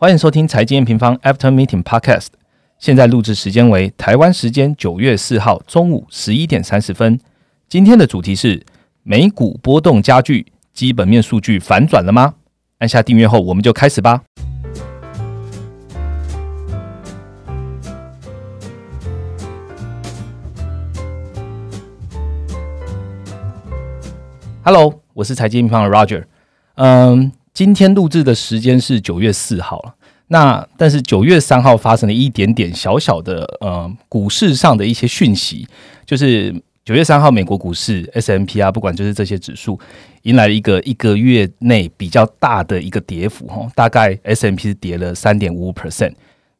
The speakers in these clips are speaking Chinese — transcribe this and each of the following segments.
欢迎收听财经平方 After Meeting Podcast。现在录制时间为台湾时间九月四号中午十一点三十分。今天的主题是美股波动加剧，基本面数据反转了吗？按下订阅后，我们就开始吧。Hello，我是财经平方的 Roger。嗯，今天录制的时间是九月四号了。那但是九月三号发生了一点点小小的呃股市上的一些讯息，就是九月三号美国股市 S M P 啊，不管就是这些指数，迎来了一个一个月内比较大的一个跌幅哈，大概 S M P 是跌了三点五 percent。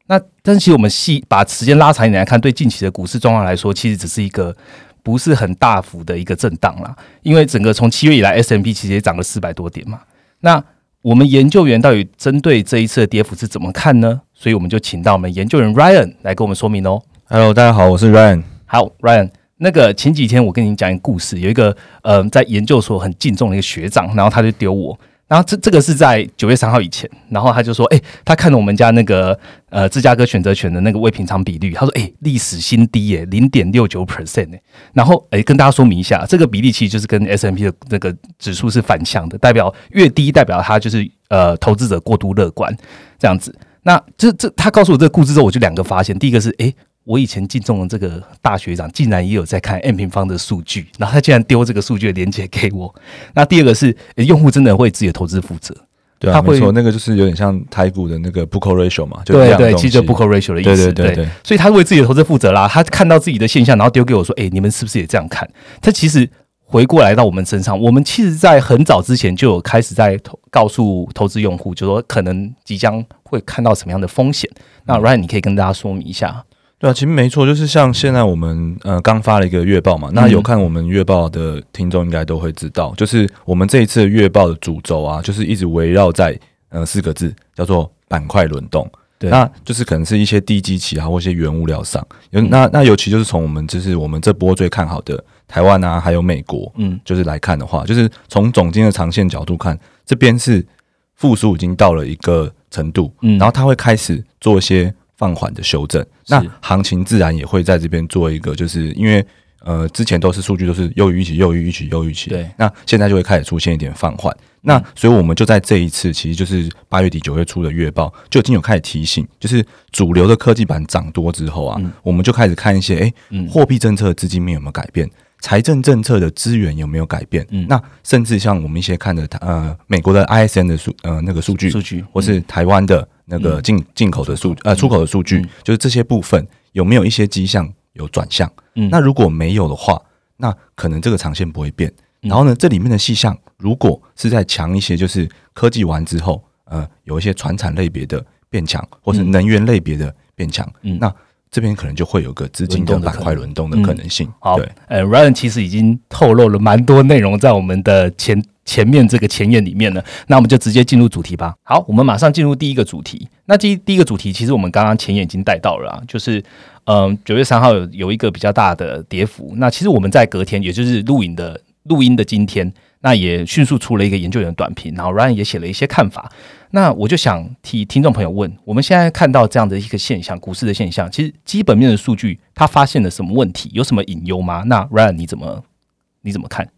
那但是其实我们细把时间拉长一点来看，对近期的股市状况来说，其实只是一个不是很大幅的一个震荡啦，因为整个从七月以来 S M P 其实也涨了四百多点嘛，那。我们研究员到底针对这一次的跌幅是怎么看呢？所以我们就请到我们研究员 Ryan 来跟我们说明哦。Hello，大家好，我是 Ryan。好，Ryan，那个前几天我跟你讲一个故事，有一个呃在研究所很敬重的一个学长，然后他就丢我。然后这这个是在九月三号以前，然后他就说，哎，他看了我们家那个呃芝加哥选择权的那个未平仓比率，他说，哎，历史新低耶，零点六九 percent。然后哎，跟大家说明一下，这个比例其实就是跟 S M P 的那个指数是反向的，代表越低代表它就是呃投资者过度乐观这样子。那这这他告诉我这个故事之后，我就两个发现，第一个是哎。我以前敬重的这个大学长，竟然也有在看 M 平方的数据，然后他竟然丢这个数据的连接给我。那第二个是，用户真的为自己的投资负责，对啊，没错，那个就是有点像台股的那个 book ratio 嘛，对对，其实 book ratio 的意思，对对对。所以他为自己的投资负责啦，他看到自己的现象，然后丢给我说：“哎，你们是不是也这样看？”他其实回过来到我们身上，我们其实，在很早之前就有开始在投告诉投资用户，就说可能即将会看到什么样的风险。那 Ryan，你可以跟大家说明一下。对啊，其实没错，就是像现在我们呃刚发了一个月报嘛，那有看我们月报的听众应该都会知道，就是我们这一次月报的主轴啊，就是一直围绕在呃四个字，叫做板块轮动。对，那就是可能是一些低基期啊，或一些原物料上，有那那尤其就是从我们就是我们这波最看好的台湾啊，还有美国，嗯，就是来看的话，就是从总金的长线角度看，这边是复苏已经到了一个程度，嗯，然后它会开始做一些。放缓的修正，那行情自然也会在这边做一个，就是因为呃之前都是数据都是优于预期、优于预期、优于预期，对，那现在就会开始出现一点放缓，那所以我们就在这一次，其实就是八月底九月初的月报就已经有开始提醒，就是主流的科技板涨多之后啊，我们就开始看一些，哎，货币政策资金面有没有改变，财政政策的资源有没有改变，那甚至像我们一些看的呃美国的 ISN 的数呃那个数据，数据。或是台湾的。那个进进口的数呃出口的数据，就是这些部分有没有一些迹象有转向？嗯，那如果没有的话，那可能这个长线不会变。然后呢，这里面的细项如果是在强一些，就是科技完之后，呃，有一些传产类别的变强，或是能源类别的变强，嗯，那这边可能就会有个资金的板块轮动的可能性。好，呃，Ryan 其实已经透露了蛮多内容在我们的前。前面这个前言里面了，那我们就直接进入主题吧。好，我们马上进入第一个主题。那第第一个主题，其实我们刚刚前言已经带到了啊，就是嗯，九月三号有有一个比较大的跌幅。那其实我们在隔天，也就是录影的录音的今天，那也迅速出了一个研究员短评，然后 Ryan 也写了一些看法。那我就想替听众朋友问：我们现在看到这样的一个现象，股市的现象，其实基本面的数据它发现了什么问题？有什么隐忧吗？那 Ryan 你怎么你怎么看？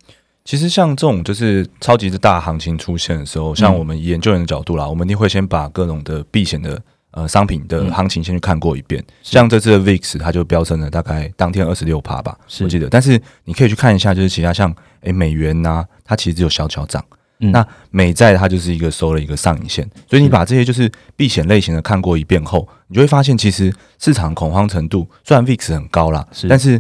其实像这种就是超级的大行情出现的时候，像我们研究员的角度啦，我们一定会先把各种的避险的呃商品的行情先去看过一遍。像这次的 VIX 它就飙升了大概当天二十六趴吧，我记得。但是你可以去看一下，就是其他像诶美元呐，它其实只有小小涨。那美债它就是一个收了一个上影线，所以你把这些就是避险类型的看过一遍后，你就会发现其实市场恐慌程度虽然 VIX 很高啦，但是。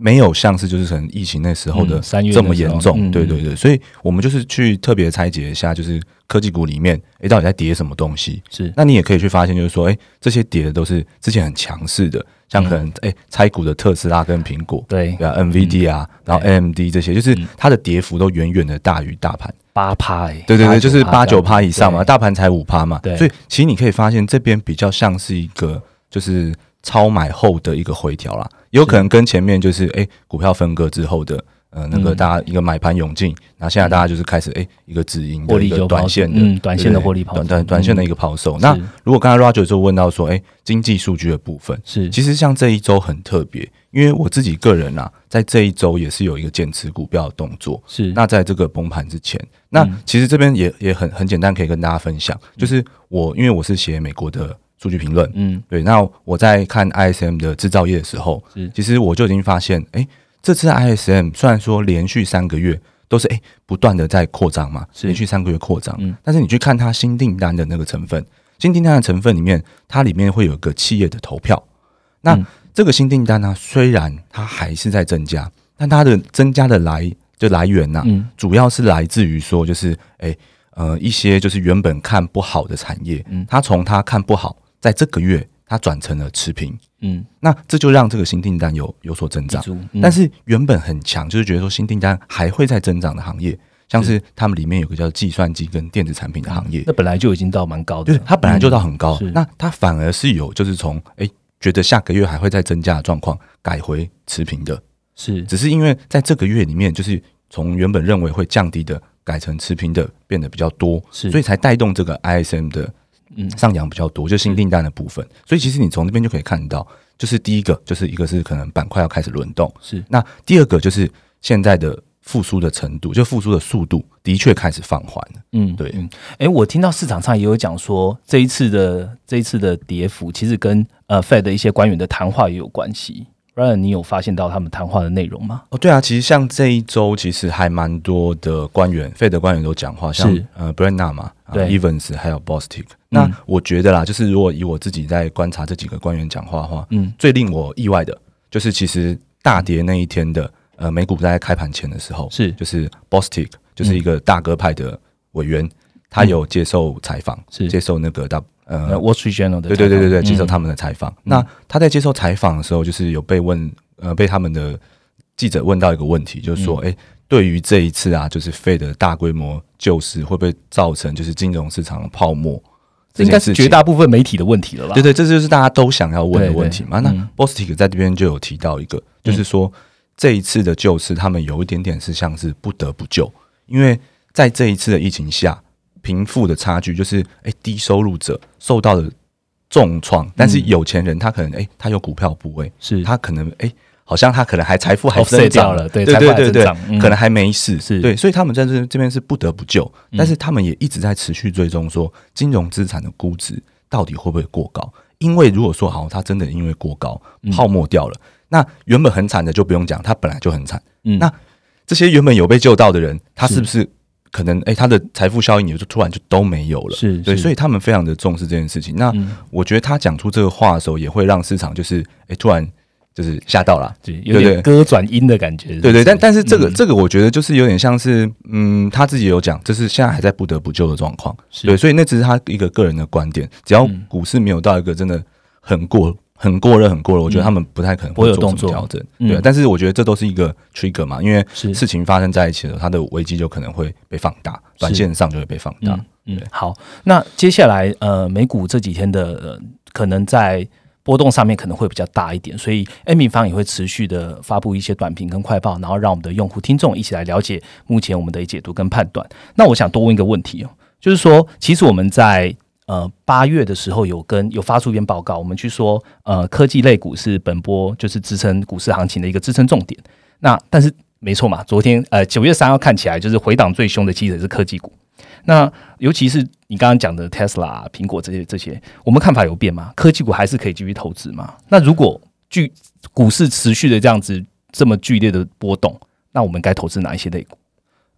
没有像是就是可能疫情那时候的这么严重，对对对，所以我们就是去特别拆解一下，就是科技股里面，哎，到底在跌什么东西？是，那你也可以去发现，就是说，哎，这些跌的都是之前很强势的，像可能哎拆股的特斯拉跟苹果，对。啊，NVD 啊，然后 AMD 这些，就是它的跌幅都远远的大于大盘。八趴，哎，对对对，就是八九趴以上嘛，大盘才五趴嘛，对，所以其实你可以发现这边比较像是一个就是。超买后的一个回调啦，有可能跟前面就是哎股票分割之后的呃那个大家一个买盘涌进，然后现在大家就是开始哎一个止盈的一个短线的，嗯，短线的对获利跑短短短线的一个抛售。那如果刚才 Roger 就问到说，哎，经济数据的部分，是。其实像这一周很特别，因为我自己个人啊，在这一周也是有一个减持股票的动作。是。那在这个崩盘之前，那其实这边也也很很简单，可以跟大家分享，就是我因为我是写美国的数据评论，嗯。对，那我在看 ISM 的制造业的时候是，其实我就已经发现，哎、这次 ISM 虽然说连续三个月都是哎、不断的在扩张嘛，是。连续三个月扩张，嗯。但是你去看它新订单的那个成分，新订单的成分里面，它里面会有一个企业的投票，那、嗯。这个新订单呢，虽然它还是在增加，但它的增加的来就来源呐、嗯。主要是来自于说，就是哎、呃一些就是原本看不好的产业，嗯。它从它看不好，在这个月它转成了持平，嗯，那这就让这个新订单有有所增长。嗯。但是原本很强，就是觉得说新订单还会再增长的行业，像是他们里面有个叫计算机跟电子产品的行业，那本来就已经到蛮高的。了，就是它本来就到很高，是。那它反而是有就是从哎、觉得下个月还会再增加的状况，改回持平的，是。只是因为在这个月里面，就是从原本认为会降低的，改成持平的变得比较多，是。所以才带动这个 ISM 的嗯上扬比较多，就新订单的部分。所以其实你从这边就可以看到，就是第一个就是一个是可能板块要开始轮动，是那第二个就是现在的复苏的程度，就复苏的速度的确开始放缓了。嗯，对嗯，哎、我听到市场上也有讲说，这一次的这一次的跌幅，其实跟呃 Fed 的一些官员的谈话也有关系。Ryan，你有发现到他们谈话的内容吗？哦，对啊，其实像这一周，其实还蛮多的官员，费德官员都讲话，像是。呃 b r e n n a 嘛，啊对。Evans 还有 Bostic。那我觉得啦，就是如果以我自己在观察这几个官员讲话的话，嗯，最令我意外的就是，其实大跌那一天的呃美股在开盘前的时候，是。就是 Bostic 就是一个大哥派的委员，他有接受采访，是。接受那个大呃呃，Wall Street Journal 的对对对对对，接受嗯他们的采访。那他在接受采访的时候，就是有被问，呃，被他们的记者问到一个问题，就是说，嗯哎、对于这一次啊，就是费的大规模救市，会不会造成就是金融市场的泡沫？这应该是绝大部分媒体的问题了吧？对对，这就是大家都想要问的问题嘛。嗯那 Bostic 在这边就有提到一个，就是说这一次的救市，他们有一点点是像是不得不救，因为在这一次的疫情下，贫富的差距就是，哎，低收入者受到了重创，但是有钱人他可能，哎，他有股票部位，是他可能，哎。好像他可能还财富还长掉了对对对对可能还没事，是对，所以他们在这这边是不得不救，但是他们也一直在持续追踪说金融资产的估值到底会不会过高？因为如果说好，它真的因为过高泡沫掉了，那原本很惨的就不用讲，它本来就很惨。嗯那这些原本有被救到的人，他是不是可能哎、他的财富效应也就突然就都没有了？对，是对所以他们非常的重视这件事情。那嗯我觉得他讲出这个话的时候，也会让市场就是哎、突然就是吓到了。对，有点对歌转音的感觉。对对，但但是这嗯个、这个我觉得就是有点像是，嗯，他自己有讲，这是现在还在不得不救的状况，对，所以那只是他一个个人的观点。只要嗯股市没有到一个真的很过、很过热、很过热，我觉得他们不太可能不会有动作。么调整。嗯。对，但是我觉得这都是一个 trigger 嘛，因为事情发生在一起的时候，它的危机就可能会被放大，短线上就会被放大。嗯嗯，好，那接下来呃，美股这几天的、呃、可能在波动上面可能会比较大一点，所以 Amy 方也会持续的发布一些短评跟快报，然后让我们的用户听众一起来了解目前我们的解读跟判断。那我想多问一个问题哦，就是说，其实我们在呃八月的时候有跟有发出一篇报告，我们去说呃科技类股是本波就是支撑股市行情的一个支撑重点。那但是没错嘛，昨天呃九月三号看起来就是回档最凶的其实是科技股。那尤其是你刚刚讲的 Tesla、苹果这些这些，我们看法有变吗？科技股还是可以继续投资吗？那如果剧股市持续的这样子这么剧烈的波动，那我们该投资哪一些类股？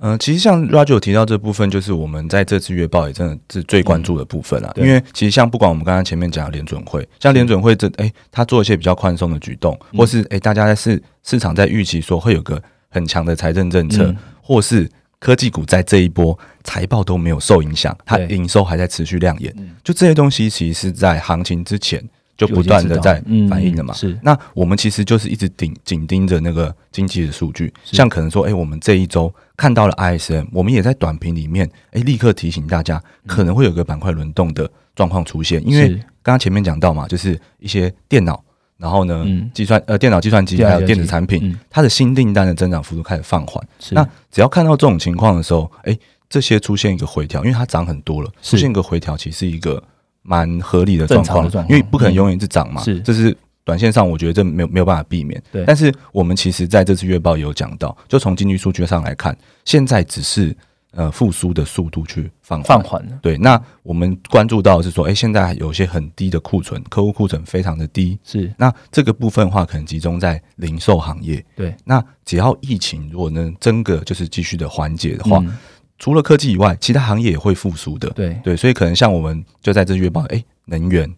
嗯、其实像 Roger 提到这部分，就是我们在这次月报也真的是最关注的部分啦。对。因为其实像不管我们刚刚前面讲的联准会，像联准会这哎，他做一些比较宽松的举动，或是哎大家在市市场在预期说会有个很强的财政政策，嗯。或是科技股在这一波财报都没有受影响，它对。营收还在持续亮眼，嗯。就这些东西其实是在行情之前就不断的在反映了嘛。是。那我们其实就是一直紧紧盯着那个经济的数据，像可能说，哎、我们这一周看到了 ISM，我们也在短评里面，哎、立刻提醒大家，可能会有个板块轮动的状况出现，因为是。刚刚前面讲到嘛，就是一些电脑。然后呢，嗯。计算呃电脑计算机还有电子产品，嗯。它的新订单的增长幅度开始放缓。是。那只要看到这种情况的时候，哎，这些出现一个回调，因为它涨很多了，是。出现一个回调，其实是一个蛮合理的状况因为不可能永远一直涨嘛，是这是。短线上，我觉得这没有没有办法避免。对但是我们其实在这次月报也有讲到，就从经济数据上来看，现在只是呃复苏的速度去放缓放缓了，对，那我们关注到的是说，哎、现在有些很低的库存，客户库存非常的低。是那这个部分的话，可能集中在零售行业。对那只要疫情如果能真个就是继续的缓解的话，嗯除了科技以外，其他行业也会复苏的。对对，所以可能像我们就在这月报，哎、能源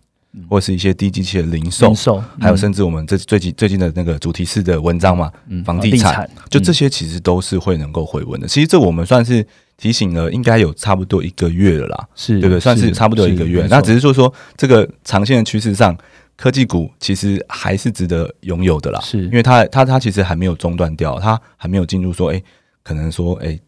或是一些低机器的零售，零售嗯还有甚至我们这最近最近的那个主题式的文章嘛，嗯房地产，就这嗯些其实都是会能够回温的。其实这我们算是提醒了，应该有差不多一个月了啦。是对不对？算是差不多一个月。那只是是说说这个长线的趋势上，科技股其实还是值得拥有的啦。是因为它它它其实还没有中断掉，它还没有进入说，哎、可能说，哎、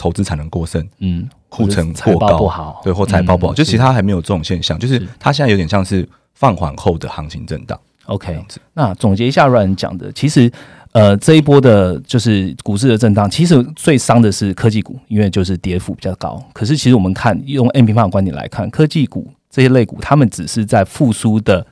投资产能过剩，嗯库存过高报不好，对，或财报不好，嗯就其实它还没有这种现象，就是是它现在有点像是放缓后的行情震荡 OK。那总结一下 Ryan 讲的，其实呃这一波的就是股市的震荡，其实最伤的是科技股，因为就是跌幅比较高。可是其实我们看用 M 平方的观点来看，科技股这些类股，他们只是在复苏的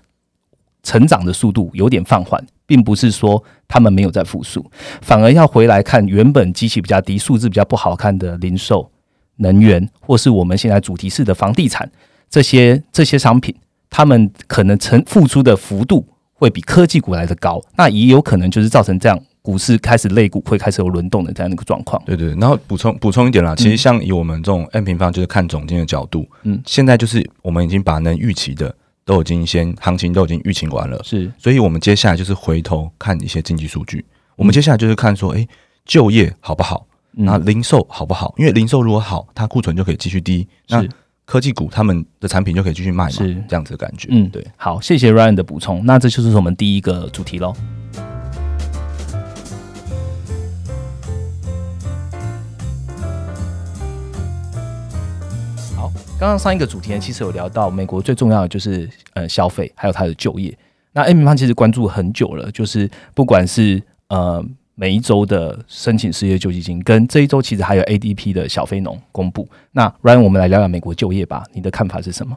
成长的速度有点放缓，并不是说他们没有在复苏，反而要回来看原本基期比较低、数字比较不好看的零售、能源，或是我们现在主题式的房地产这些这些商品，他们可能成付出的幅度会比科技股来的高，那也有可能就是造成这样股市开始类股会开始有轮动的这样的一个状况。对对，然后补充补充一点啦，其实像以我们这种 n 平方就是看总金的角度，嗯，现在就是我们已经把能预期的都已经先行情都已经预期完了，是所以我们接下来就是回头看一些经济数据。我们接下来就是看说，诶，就业好不好？嗯那零售好不好？因为零售如果好，它库存就可以继续低，那科技股他们的产品就可以继续卖嘛，是这样子的感觉。嗯，对，好，谢谢 Ryan 的补充。那这就是我们第一个主题喽。刚刚上一个主题呢，其实有聊到美国最重要的就是呃消费，还有它的就业。那 M 平方其实关注很久了，就是不管是呃每一周的申请失业救济金，跟这一周其实还有 ADP 的小非农公布。那 Ryan，我们来聊聊美国就业吧，你的看法是什么？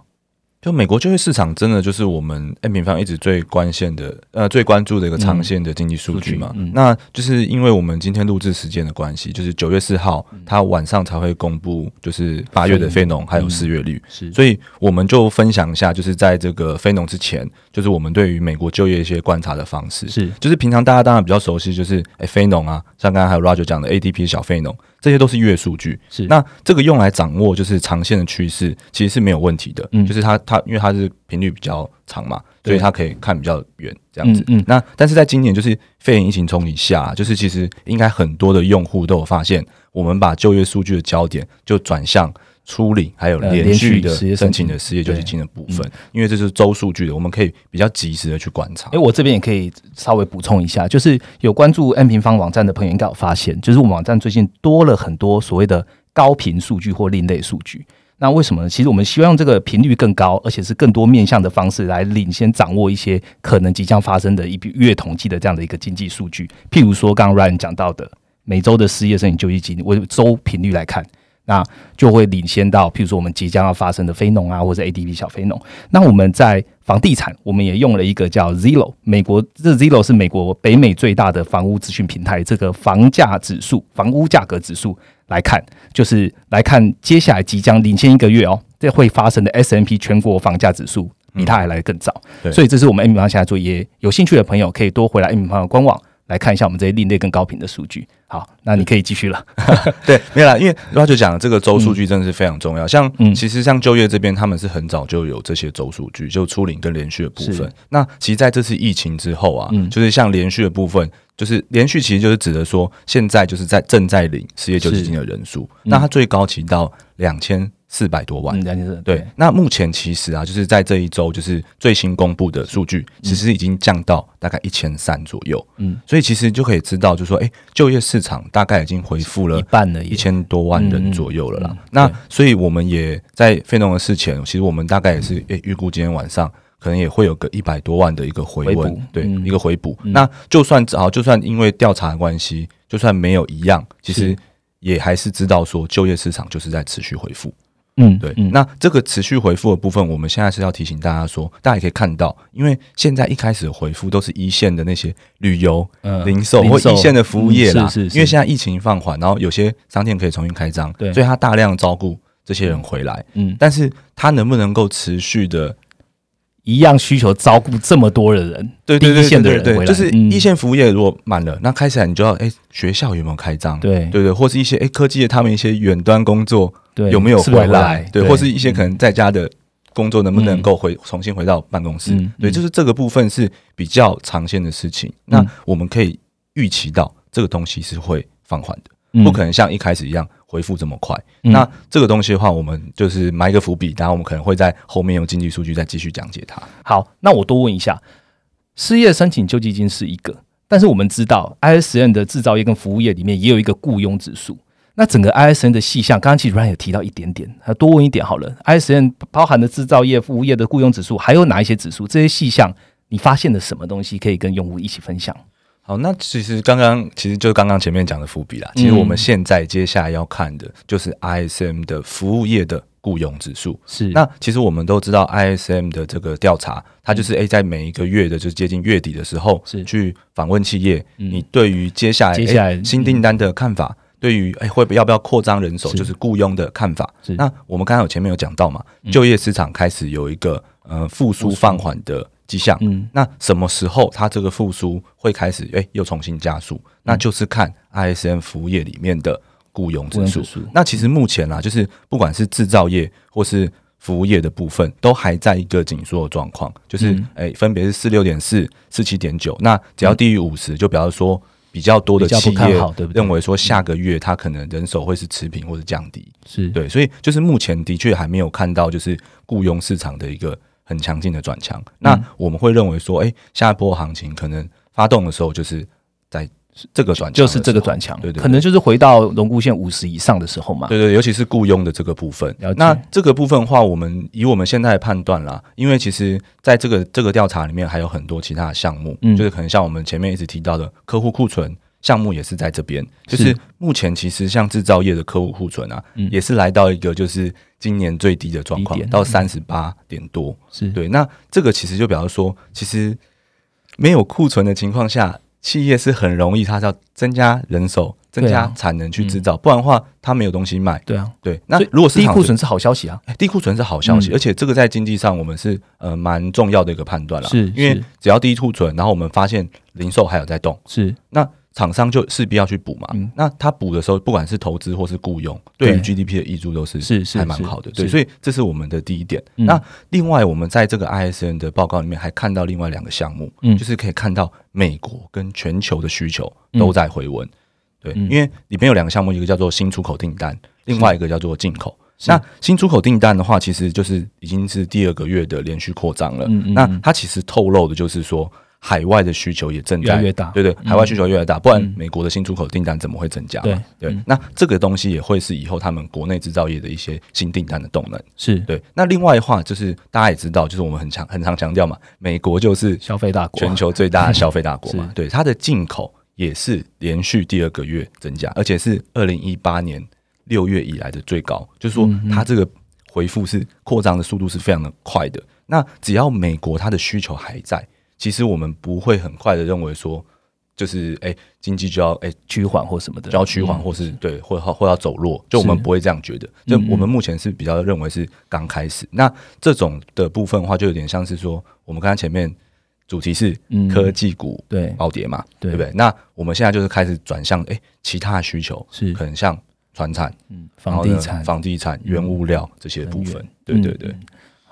就美国就业市场真的就是我们 N 平方一直最关心的呃最关注的一个长线的经济数据嘛。那就是因为我们今天录制时间的关系，就是九月四号，它晚上才会公布就是八月的非农还有失业率。是所以我们就分享一下，就是在这个非农之前，就是我们对于美国就业一些观察的方式。是就是平常大家当然比较熟悉，就是诶非农啊，像刚刚还有 Roger 讲的 ADP 小非农，这些都是月数据。是那这个用来掌握就是长线的趋势，其实是没有问题的。嗯就是它它因为它是频率比较长嘛，所以它可以看比较远这样子。嗯嗯那但是在今年就是肺炎疫情冲击下，就是其实应该很多的用户都有发现，我们把就业数据的焦点就转向。初领还有呃连续的申请的失业救济金的部分，因为这是周数据的，我们可以比较及时的去观察哎、。我这边也可以稍微补充一下，就是有关注 N 平方网站的朋友应该有发现，就是我们网站最近多了很多所谓的高频数据或另类数据。那为什么呢？其实我们希望用这个频率更高，而且是更多面向的方式来领先掌握一些可能即将发生的一笔月统计的这样的一个经济数据。譬如说，刚刚 Ryan 讲到的每周的失业申请救济金，我周频率来看，那就会领先到譬如说我们即将要发生的非农啊，或者 ADP 小非农。那我们在房地产，我们也用了一个叫 Zillow，美国这 Zillow 是美国北美最大的房屋资讯平台，这个房价指数、房屋价格指数来看，就是来看接下来即将领先一个月哦，这会发生的 S M P 全国房价指数。比它还来得更早，对所以这是我们 M 平方现在做业，有兴趣的朋友可以多回来 M 平方的官网来看一下我们这些另类更高频的数据。好，那你可以继续了。对，没有啦，因为 Roger 讲的这个周数据真的是非常重要。像嗯其实像就业这边，他们是很早就有这些周数据，就初领跟连续的部分。那其实在这次疫情之后啊，嗯就是像连续的部分，就是连续其实就是指的说，现在就是在正在领失业救济金的人数，那它最高期到两千四百多万。对，那目前其实啊，就是在这一周，就是最新公布的数据，其实已经降到大概一千三左右。嗯，所以其实就可以知道，就是说，哎、就业市场大概已经恢复了一半了，一千多万人左右了啦。嗯嗯那所以我们也在费农的事前，其实我们大概也是诶预估今天晚上可能也会有个一百多万的一个回回温补，对，嗯一个回补。那就算好，就算因为调查的关系，就算没有一样，其实也还是知道说就业市场就是在持续恢复。嗯，对，嗯，那这个持续回复的部分，我们现在是要提醒大家说，大家也可以看到，因为现在一开始回复都是一线的那些旅游、呃零售或一线的服务业啦，嗯是是是。因为现在疫情放缓，然后有些商店可以重新开张，对。所以他大量照顾这些人回来，嗯，但是他能不能够持续的，一样需求照顾这么多的人，对对对第一线的对对就是嗯一线服务业如果满了，那开始来你就要哎、学校有没有开张？对对对，或是一些哎、科技的他们一些远端工作对，有没有回回来？对，对，或是一些可嗯能在家的工作能不能够回、重新回到办公室？嗯对，嗯就是这个部分是比较常见的事情。那我们可以预期到这个东西是会放缓的，嗯不可能像一开始一样恢复这么快。嗯那这个东西的话，我们就是埋一个伏笔，然后我们可能会在后面用经济数据再继续讲解它。好，那我多问一下，失业申请救济金是一个，但是我们知道 ISN 的制造业跟服务业里面也有一个雇佣指数。那整个 ISN 的细项，刚刚其实 Ryan 有提到一点点，还多问一点好了。ISN 包含的制造业、服务业的雇佣指数，还有哪一些指数？这些细项你发现了什么东西可以跟用户一起分享？好，那其实刚刚其实就刚刚前面讲的伏笔啦。其实我们现在接下来要看的就是 ISM 的服务业的雇佣指数。是。那其实我们都知道 ISM 的这个调查，它就是诶、在每一个月的就接近月底的时候，是。去访问企业，嗯。你对于接下来接下来新订单的看法，对于诶会不要不要扩张人手，是。就是雇佣的看法。是。那我们刚刚有前面有讲到嘛，就业市场开始有一个呃复苏。放缓的迹象。嗯那什么时候它这个复苏会开始？哎，又重新加速？那就是看 ISM 服务业里面的雇佣指数指。那其实目前啊，就是不管是制造业或是服务业的部分，都还在一个紧缩的状况，就是嗯诶、分别是四六点四、四七点九。那只要低于五十，就表示说比较多的企业认为说下个月它可能人手会是持平或者降低。是对，所以就是目前的确还没有看到就是雇佣市场的一个很强劲的转强。那我们会认为说，哎、下一波行情可能发动的时候，就是在这个转就是这个转强，对对对可能就是回到龙骨线五十以上的时候嘛。对对，尤其是雇佣的这个部分。那这个部分的话，我们以我们现在的判断啦，因为其实在这个这个调查里面还有很多其他的项目，嗯就是可能像我们前面一直提到的客户库存项目也是在这边。就是是目前其实像制造业的客户库存啊，嗯也是来到一个就是今年最低的状况，到三十八点多。是。对，那这个其实就表示说，其实没有库存的情况下，企业是很容易它是要增加人手、增加产能去制造，不然的话它没有东西卖。对啊，对，那如果是低库存是好消息啊。哎低库存是好消息，嗯。而且这个在经济上我们是呃蛮重要的一个判断了，是因为只要低库存，然后我们发现零售还有在动，是。那厂商就势必要去补嘛。嗯那他补的时候，不管是投资或是雇佣，对于 GDP 的益助都是是还蛮好的。对，所以这是我们的第一点。嗯那另外，我们在这个 ISN 的报告里面还看到另外两个项目，嗯就是可以看到美国跟全球的需求都在回温。对，嗯因为里面有两个项目，一个叫做新出口订单，另外一个叫做进口。那新出口订单的话，其实就是已经是第二个月的连续扩张了。那它其实透露的就是说，海外的需求也正在越越大。对对，海外需求越来越大，不然嗯。美国的新出口订单怎么会增加？嘛？对。那这个东西也会是以后他们国内制造业的一些新订单的动能。是。对，那另外的话就是大家也知道，就是我们很强很常强调嘛，美国就是消费大国，全球最大的消费大国嘛。是，对，它的进口也是连续第二个月增加，而且是二零一八年六月以来的最高，就是说它这个回复是扩张的速度是非常的快的。那只要美国它的需求还在，其实我们不会很快的认为说，就是哎、经济就要哎、趋缓或什么的，就要趋缓，嗯或是对，或或要走弱，就我们不会这样觉得。就我们目前是比较认为是刚开始。那这种的部分的话，就有点像是说，我们刚才前面主题是嗯。科技股对。暴跌嘛，对。对不对？那我们现在就是开始转向哎、其他的需求，是。可能像船产、房地产。房地产、原物料这些部分。对对对。嗯，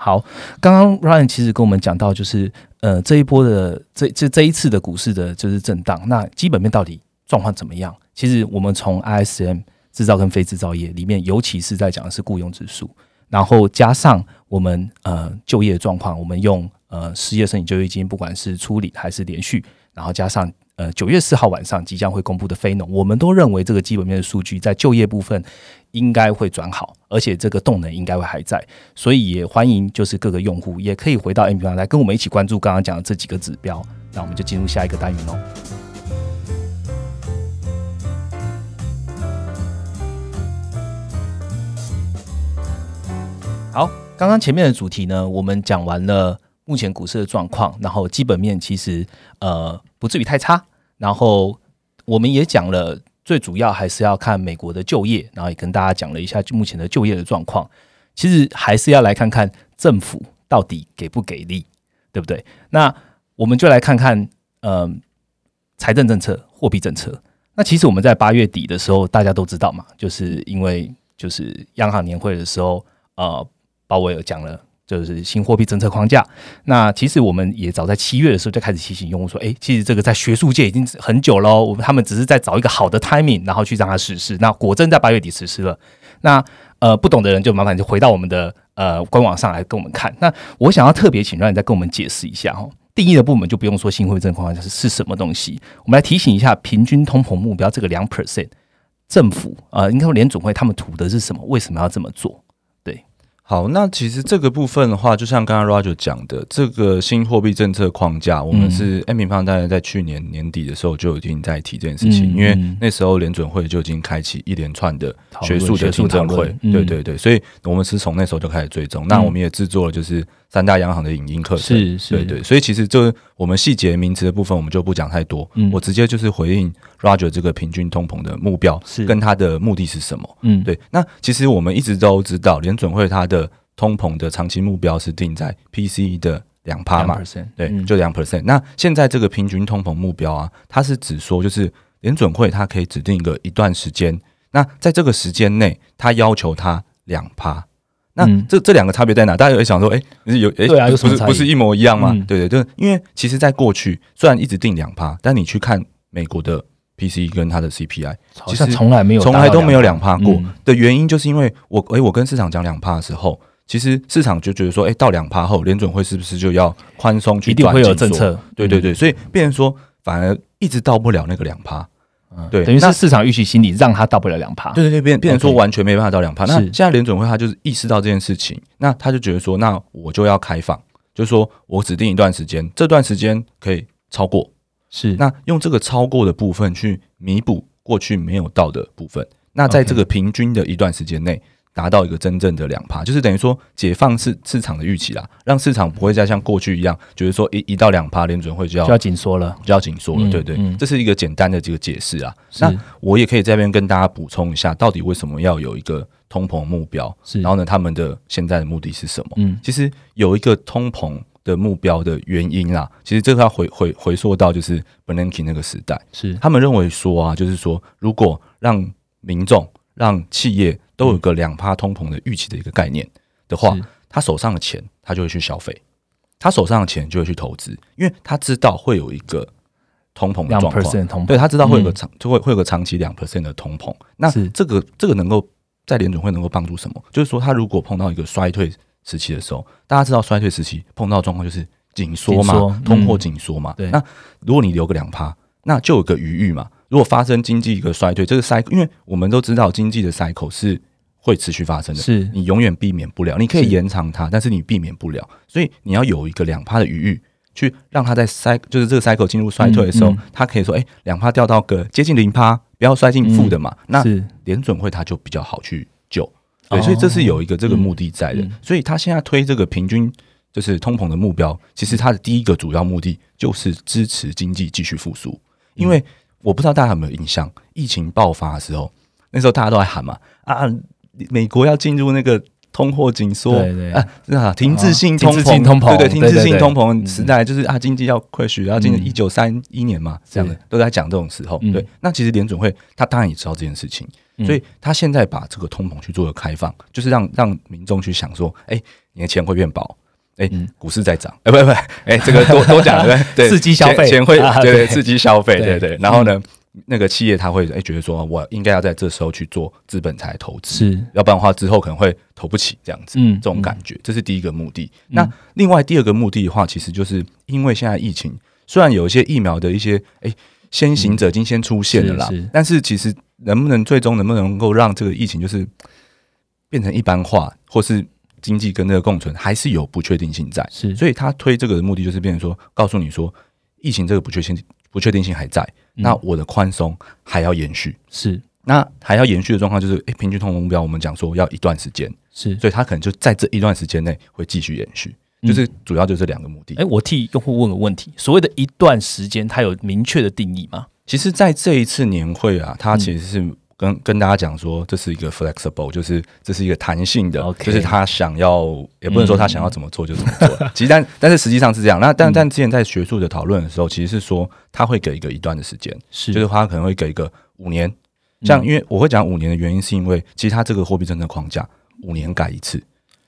好，刚刚 Ryan 其实跟我们讲到，就是呃这一波的这这这一次的股市的就是震荡，那基本面到底状况怎么样？其实我们从 ISM 制造跟非制造业里面，尤其是在讲的是雇佣指数，然后加上我们呃就业状况，我们用呃失业申请就业金，不管是处理还是连续，然后加上呃九月四号晚上即将会公布的非农，我们都认为这个基本面的数据在就业部分应该会转好，而且这个动能应该会还在，所以也欢迎就是各个用户也可以回到 M P 方来跟我们一起关注刚刚讲的这几个指标，那我们就进入下一个单元喽。好，刚刚前面的主题呢，我们讲完了目前股市的状况，然后基本面其实呃不至于太差，然后我们也讲了，最主要还是要看美国的就业，然后也跟大家讲了一下目前的就业的状况。其实还是要来看看政府到底给不给力，对不对？那我们就来看看呃财政政策、货币政策。那其实我们在八月底的时候，大家都知道嘛，就是因为就是央行年会的时候，呃。鲍威尔讲了，就是新货币政策框架。那其实我们也早在七月的时候就开始提醒用户说，哎，其实这个在学术界已经很久喽。我们他们只是在找一个好的 timing，然后去让它实施。那果真在八月底实施了。那呃，不懂的人就麻烦就回到我们的呃官网上来跟我们看。那我想要特别请让你再跟我们解释一下哈，定义的部门就不用说新货币政策框架是是什么东西。我们来提醒一下，平均通膨目标这个两 percent，政府啊，应该说联总会他们图的是什么？为什么要这么做？好，那其实这个部分的话，就像刚刚 Roger 讲的，这个新货币政策框架，我们是 M 平方大概在去年年底的时候就已经在提这件事情，因为那时候联准会就已经开启一连串的学术的听证会，对对对，所以我们是从那时候就开始追踪，那我们也制作了就是。三大央行的影音课程，是是，对对，所以其实就我们细节名词的部分，我们就不讲太多。嗯，我直接就是回应 Roger 这个平均通膨的目标是跟它的目的是什么？嗯，对。那其实我们一直都知道，联准会它的通膨的长期目标是定在 PCE 的两趴嘛，对，就两 percent。那现在这个平均通膨目标啊，它是指说就是联准会它可以指定一个一段时间，那在这个时间内，它要求它两趴。那这这两个差别在哪？大家有想说，哎，有哎，对啊，不是不是一模一样吗？对对，就因为其实，在过去虽然一直定两趴，但你去看美国的 PC 跟它的 CPI，其实从来没有从来都没有两趴过的原因，就是因为我哎，我跟市场讲两趴的时候，其实市场就觉得说，哎，到两趴后，联准会是不是就要宽松去？一定会有政策。对对对，所以变成说，反而一直到不了那个两趴。对，等于是市场预期心理让它到不了两趴。对对对，变变成说完全没办法到两趴。那现在联准会他就是意识到这件事情，那他就觉得说，那我就要开放，就是说我指定一段时间，这段时间可以超过，是那用这个超过的部分去弥补过去没有到的部分。那在这个平均的一段时间内。达到一个真正的两趴，就是等于说解放市市场的预期啦，让市场不会再像过去一样，觉得说一一到两趴联准会就要就要紧缩了，就要紧缩了，对对，这是一个简单的这个解释啊。那我也可以这边跟大家补充一下，到底为什么要有一个通膨目标？是，然后呢，他们的现在的目的是什么？嗯，其实有一个通膨的目标的原因啦，其实这个要回回回溯到就是 Bernanke 那个时代，是他们认为说啊，就是说如果让民众让企业都有个两趴通膨的预期的一个概念的话，他手上的钱他就会去消费，他手上的钱就会去投资，因为他知道会有一个通膨的状况，对他知道会有个长就会会有个长期两 percent 的通膨。那这个这个能够在联总会能够帮助什么？就是说，他如果碰到一个衰退时期的时候，大家知道衰退时期碰到状况就是紧缩嘛，通货紧缩嘛。那如果你留个两趴，那就有个余裕嘛。如果发生经济一个衰退，这个 cycle，因为我们都知道经济的 cycle 是。会持续发生的，是你永远避免不了。你可以延长它，但是你避免不了。所以你要有一个两趴的余裕，去让它在塞，就是这个 cycle 进入衰退的时候，它可以说：“哎，两趴掉到个接近零趴，不要摔进负的嘛。”那联准会它就比较好去救。对，所以这是有一个这个目的在的。所以他现在推这个平均就是通膨的目标，其实它的第一个主要目的就是支持经济继续复苏。因为我不知道大家有没有印象，疫情爆发的时候，那时候大家都在喊嘛啊。美国要进入那个通货紧缩啊，是啊，停滞性通膨，对对，停滞性通膨时代，就是啊，经济要快速，要进入一九三一年嘛，这样的都在讲这种时候。对，那其实联准会他当然也知道这件事情，所以他现在把这个通膨去做了开放，就是让让民众去想说，哎，你的钱会变薄，哎，股市在涨，哎，不不，哎，这个多多讲对 对，刺激消费，钱会对对刺激消费，对对，然后呢？那个企业他会哎觉得说，我应该要在这时候去做资本财投资，是，要不然的话之后可能会投不起这样子，嗯，这种感觉，这是第一个目的。那另外第二个目的的话，其实就是因为现在疫情，虽然有一些疫苗的一些哎先行者已经先出现了啦。是是但是其实能不能最终能不能够让这个疫情就是变成一般化，或是经济跟这个共存，还是有不确定性在。是，所以他推这个的目的就是变成说，告诉你说，疫情这个不确定性不确定性还在，嗯那我的宽松还要延续。是那还要延续的状况就是，诶，平均通膨目标我们讲说要一段时间，是，所以他可能就在这一段时间内会继续延续，就是主要就这两个目的。哎，我替用户问个问题：所谓的一段时间，它有明确的定义吗？其实，在这一次年会啊，它其实是跟、跟大家讲说，这是一个 flexible，就是这是一个弹性的就是他想要，也不能说他想要怎么做就怎么做。其实但但是实际上是这样。那但但之前在学术的讨论的时候，其实是说他会给一个一段的时间，是就是他可能会给一个五年。像因为我会讲五年的原因，是因为其实他这个货币政策框架五年改一次，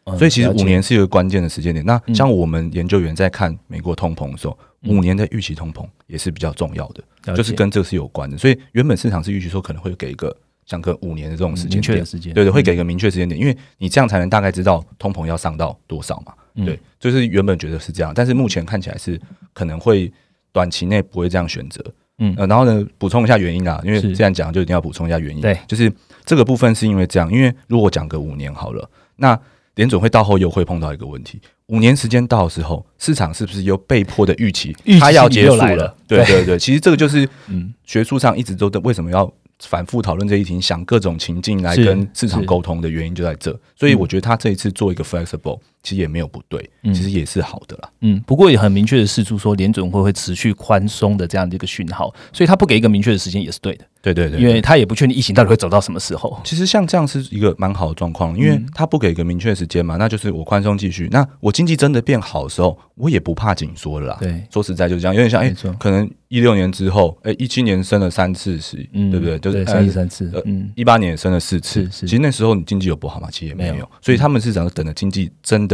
嗯所以其实五年是一个关键的时间点。那嗯像我们研究员在看美国通膨的时候，嗯五年的预期通膨也是比较重要的。就是跟这个是有关的。所以原本市场是预期说可能会给一个像个五年的这种时间点明确的，时间，对对，会给嗯一个明确时间点，因为你这样才能大概知道通膨要上到多少嘛。嗯对，就是原本觉得是这样，但是目前看起来是可能会短期内不会这样选择。嗯呃，然后呢，补充一下原因啊，因为是既然讲就一定要补充一下原因。对，就是这个部分是因为这样，因为如果讲个五年好了，那联准会到后又会碰到一个问题，五年时间到的时候，市场是不是又被迫的预期它要结束了对对对，其实这个就是嗯学术上一直都在为什么要反复讨论这一题，想各种情境来跟市场是沟通的原因就在这。所以我觉得他这一次做一个 flexible，其实也没有不对，嗯其实也是好的啦。嗯，不过也很明确的示出说联准会会持续宽松的这样的一个讯号，所以他不给一个明确的时间也是对的，对对对，因为他也不确定疫情到底会走到什么时候。其实像这样是一个蛮好的状况，因为嗯他不给一个明确的时间嘛，那就是我宽松继续。那我经济真的变好的时候，我也不怕紧缩了啦。对，说实在就是这样，有点像哎、可能一六年之后，哎、一七年升了三次息，嗯对不对？就是对三十三次呃，嗯，一八年也升了四次，是是其实那时候你经济有不好吗？其实也没有，所以他们是想等着经济真的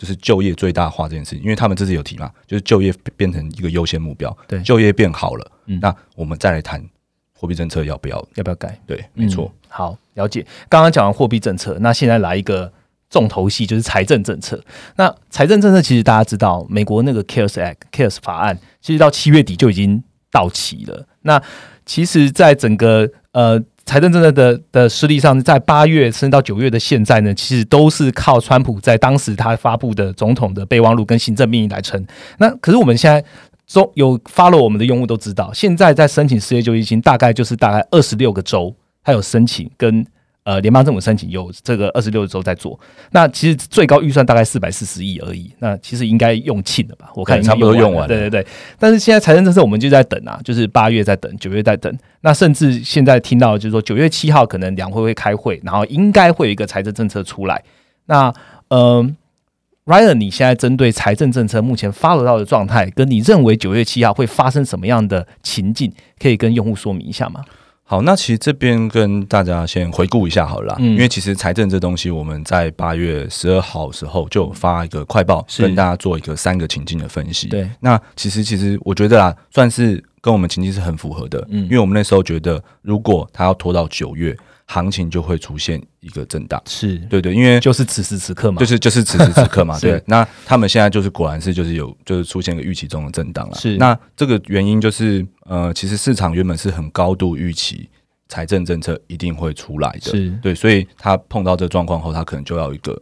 就是就业最大化这件事情，因为他们这次有提嘛，就是就业变成一个优先目标，对就业变好了，嗯那我们再来谈货币政策要不要？要不要改？对，没错，嗯好，了解。刚刚讲完货币政策，那现在来一个重头戏，就是财政政策。那财政政策其实大家知道，美国那个 CARES Act、CARES 法案，其实到七月底就已经到期了。那其实，在整个呃财政政策的的实力上，在八月甚至到九月的现在呢，其实都是靠川普在当时他发布的总统的备忘录跟行政命令来撑。那可是我们现在中有 follow 我们的用户都知道，现在在申请失业救济金，大概就是大概二十六个州，他有申请跟呃联邦政府申请有这个二十六周在做。那其实最高预算大概四百四十亿而已，那其实应该用罄了吧？我看对差不多用完了对对对。但是现在财政政策我们就在等啊，就是八月在等，九月在等。那甚至现在听到就是说九月七号可能两会会开会，然后应该会有一个财政政策出来。那呃。Ryan，你现在针对财政政策目前 follow 到的状态，跟你认为九月七号会发生什么样的情境，可以跟用户说明一下吗？好，那其实这边跟大家先回顾一下好了啦，嗯。因为其实财政这东西，我们在八月十二号的时候就有发一个快报，跟大家做一个三个情境的分析。对，那其实其实我觉得啊，算是跟我们情境是很符合的，嗯。因为我们那时候觉得，如果他要拖到九月，行情就会出现一个震荡。是，对对，因为就是此时此刻嘛，就是就是此时此刻嘛，是。对。那他们现在就是果然是就是有就是出现个预期中的震荡了。是。那这个原因就是呃，其实市场原本是很高度预期财政政策一定会出来的，是。对，所以他碰到这状况后，他可能就要一个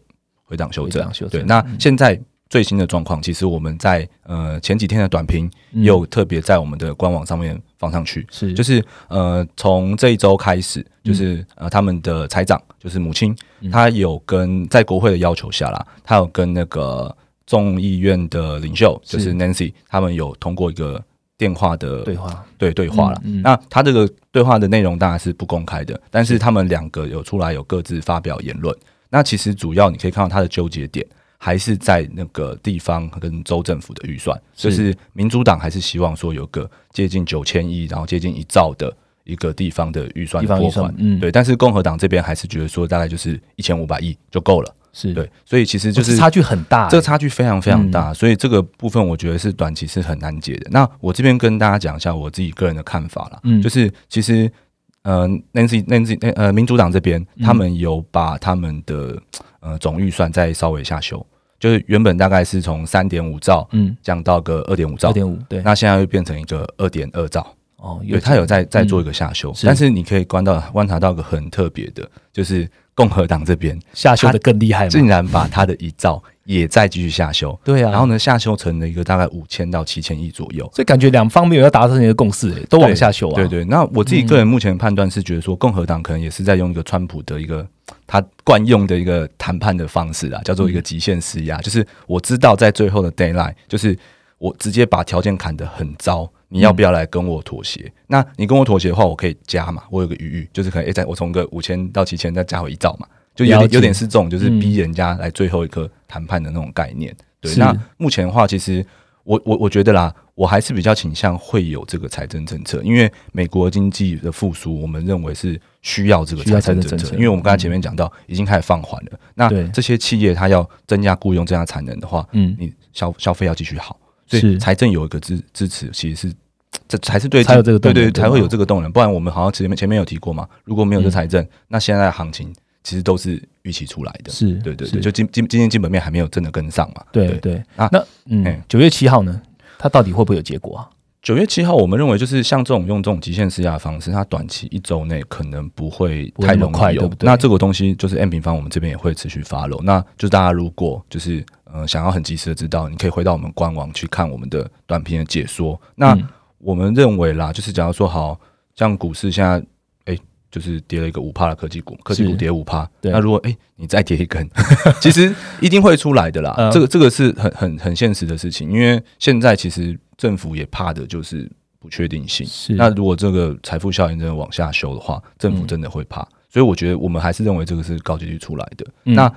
回档修正。回档。修正。对，那嗯。现在最新的状况，其实我们在呃前几天的短评嗯。也有特别在我们的官网上面放上去，是。就是呃，从这一周开始，就是、呃，他们的财长就是母亲，嗯。她有跟在国会的要求下啦，她有跟那个众议院的领袖就是是。Nancy，他们有通过一个电话的对话，对对话了。嗯嗯。那他这个对话的内容当然是不公开的，但是。他们两个有出来有各自发表言论。那其实主要你可以看到他的纠结点还是在那个地方跟州政府的预算，就是民主党还是希望说有个接近九千亿，然后接近一兆的一个地方的预算拨款。，嗯，对，但是共和党这边还是觉得说大概就是一千五百亿就够了。是，对，所以其实就是差距很大欸，这个差距非常非常大，所以这个部分我觉得是短期是很难解的。那我这边跟大家讲一下我自己个人的看法啦，嗯就是其实呃，Nancy Nancy 呃民主党这边嗯。他们有把他们的呃总预算再稍微下修，就是原本大概是从三点五兆嗯，降到个二点五兆二，点五，对，那现在又变成一个二点二兆。哦，对，他有在在做一个下修，是但是。你可以观到观察到一个很特别的，就是共和党这边下修的更厉害竟？然把他的遗照也再继续下修，对啊，然后呢下修成了一个大概五千到七千亿左右。所以感觉两方没有要达成一个共识，诶都往下修啊。对对，那我自己个人目前的判断是觉得说，共和党可能也是在用一个川普的一个他惯用的一个谈判的方式啊，叫做一个极限施压，就是我知道在最后的 d a y l i h t 就是我直接把条件砍得很糟。你要不要来跟我妥协？那你跟我妥协的话，我可以加嘛，我有个余裕，就是可能诶，再我从个五千到七千再加回一兆嘛，就有点有点是这种，就是嗯逼人家来最后一刻谈判的那种概念。对，那目前的话，其实我我我觉得啦，我还是比较倾向会有这个财政政策，因为美国经济的复苏，我们认为是需要这个财政政策，政政策因为我们刚才前面讲到，已经开始放缓了。那这些企业它要增加雇佣、增加产能的话，嗯，你消消费要继续好，所是以财政有一个支支持，其实是。这才是对才有这个动对对，才会有这个动能。不然我们好像前面前面有提过嘛，如果没有这嗯财政，那现在的行情其实都是预期出来的。是，是对对对，就今今今天基本面还没有真的跟上嘛。对对。啊那嗯哎，九月七号呢，它到底会不会有结果啊？九月七号，我们认为就是像这种用这种极限施压的方式，它短期一周内可能不会太容易有快对不对那这个东西就是 M 平方，我们这边也会持续 follow。那就是大家如果就是呃想要很及时的知道，你可以回到我们官网去看我们的短片的解说。那嗯我们认为啦，就是假如说好像股市现在哎、就是跌了一个五趴的科技股，科技股跌五趴，那如果哎、你再跌一根，其实一定会出来的啦。嗯这个这个是很很很现实的事情，因为现在其实政府也怕的就是不确定性。是那如果这个财富效应真的往下修的话，政府嗯真的会怕。所以我觉得我们还是认为这个是高几率出来的。嗯那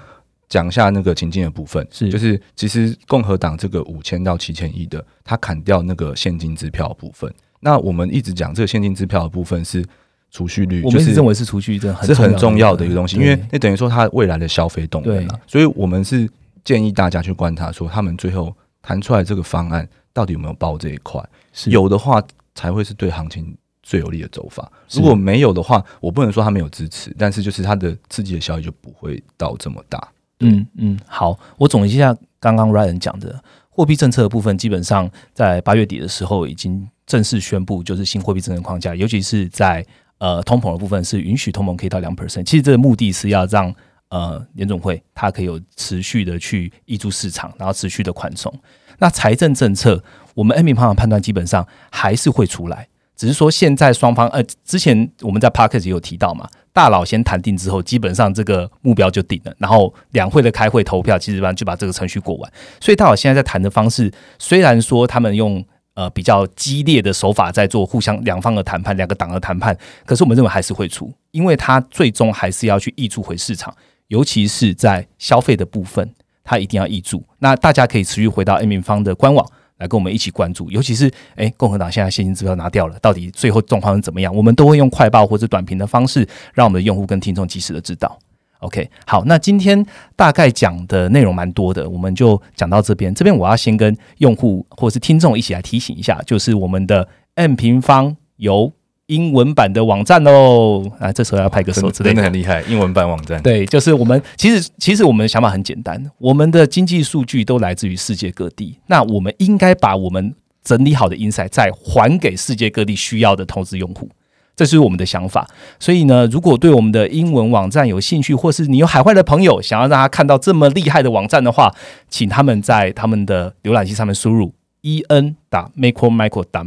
讲一下那个情境的部分，是就是其实共和党这个五千到七千亿的，他砍掉那个现金支票的部分。那我们一直讲这个现金支票的部分是储蓄率，我们是直认为是储蓄真的很是很重要的一个东西，因为那等于说它未来的消费动能了，所以我们是建议大家去观察说他们最后谈出来这个方案到底有没有包这一块，是有的话才会是对行情最有利的走法。如果没有的话，我不能说他没有支持，但是就是它的刺激的效益就不会到这么大。嗯嗯，好，我总结一下刚刚 Ryan 讲的货币政策的部分，基本上在八月底的时候已经正式宣布，就是新货币政策框架，尤其是在呃通膨的部分是允许通膨可以到两 percent。其实这个目的是要让呃联总会它可以有持续的去挹注市场，然后持续的宽松。那财政政策，我们 M 平方的判断基本上还是会出来。只是说现在双方呃，之前我们在 p a r k e t 也有提到嘛，大佬先谈定之后，基本上这个目标就定了，然后两会的开会投票，基本上就把这个程序过完。所以大佬现在在谈的方式，虽然说他们用呃比较激烈的手法在做互相两方的谈判，两个党的谈判，可是我们认为还是会出，因为他最终还是要去挹注回市场，尤其是在消费的部分，他一定要挹注。那大家可以持续回到 M 平方的官网。来跟我们一起关注，尤其是诶，共和党现在现金支票拿掉了，到底最后状况是怎么样？我们都会用快报或者短评的方式，让我们的用户跟听众及时的知道。OK，好，那今天大概讲的内容蛮多的，我们就讲到这边。这边我要先跟用户或是听众一起来提醒一下，就是我们的 M 平方由英文版的网站喽。啊，这时候要拍个手之类的真的很。厉害，英文版网站。对，就是我们其实其实我们的想法很简单，我们的经济数据都来自于世界各地，那我们应该把我们整理好的 insight 再还给世界各地需要的投资用户。这是我们的想法，所以呢，如果对我们的英文网站有兴趣，或是你有海外的朋友想要让他看到这么厉害的网站的话，请他们在他们的浏览器上面输入 e n 打 macromicro 打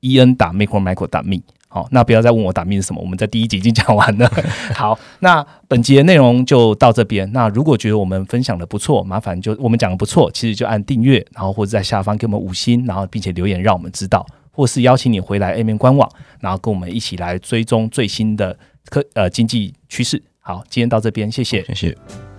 E N 打 micro，micro 打 me。好，那不要再问我打密是什么，我们在第一集已经讲完了。好，那本集的内容就到这边。那如果觉得我们分享的不错，麻烦就我们讲的不错，其实就按订阅，然后或者在下方给我们五星，然后并且留言让我们知道，或是邀请你回来 A 面官网，然后跟我们一起来追踪最新的科呃经济趋势。好，今天到这边，谢谢。谢谢。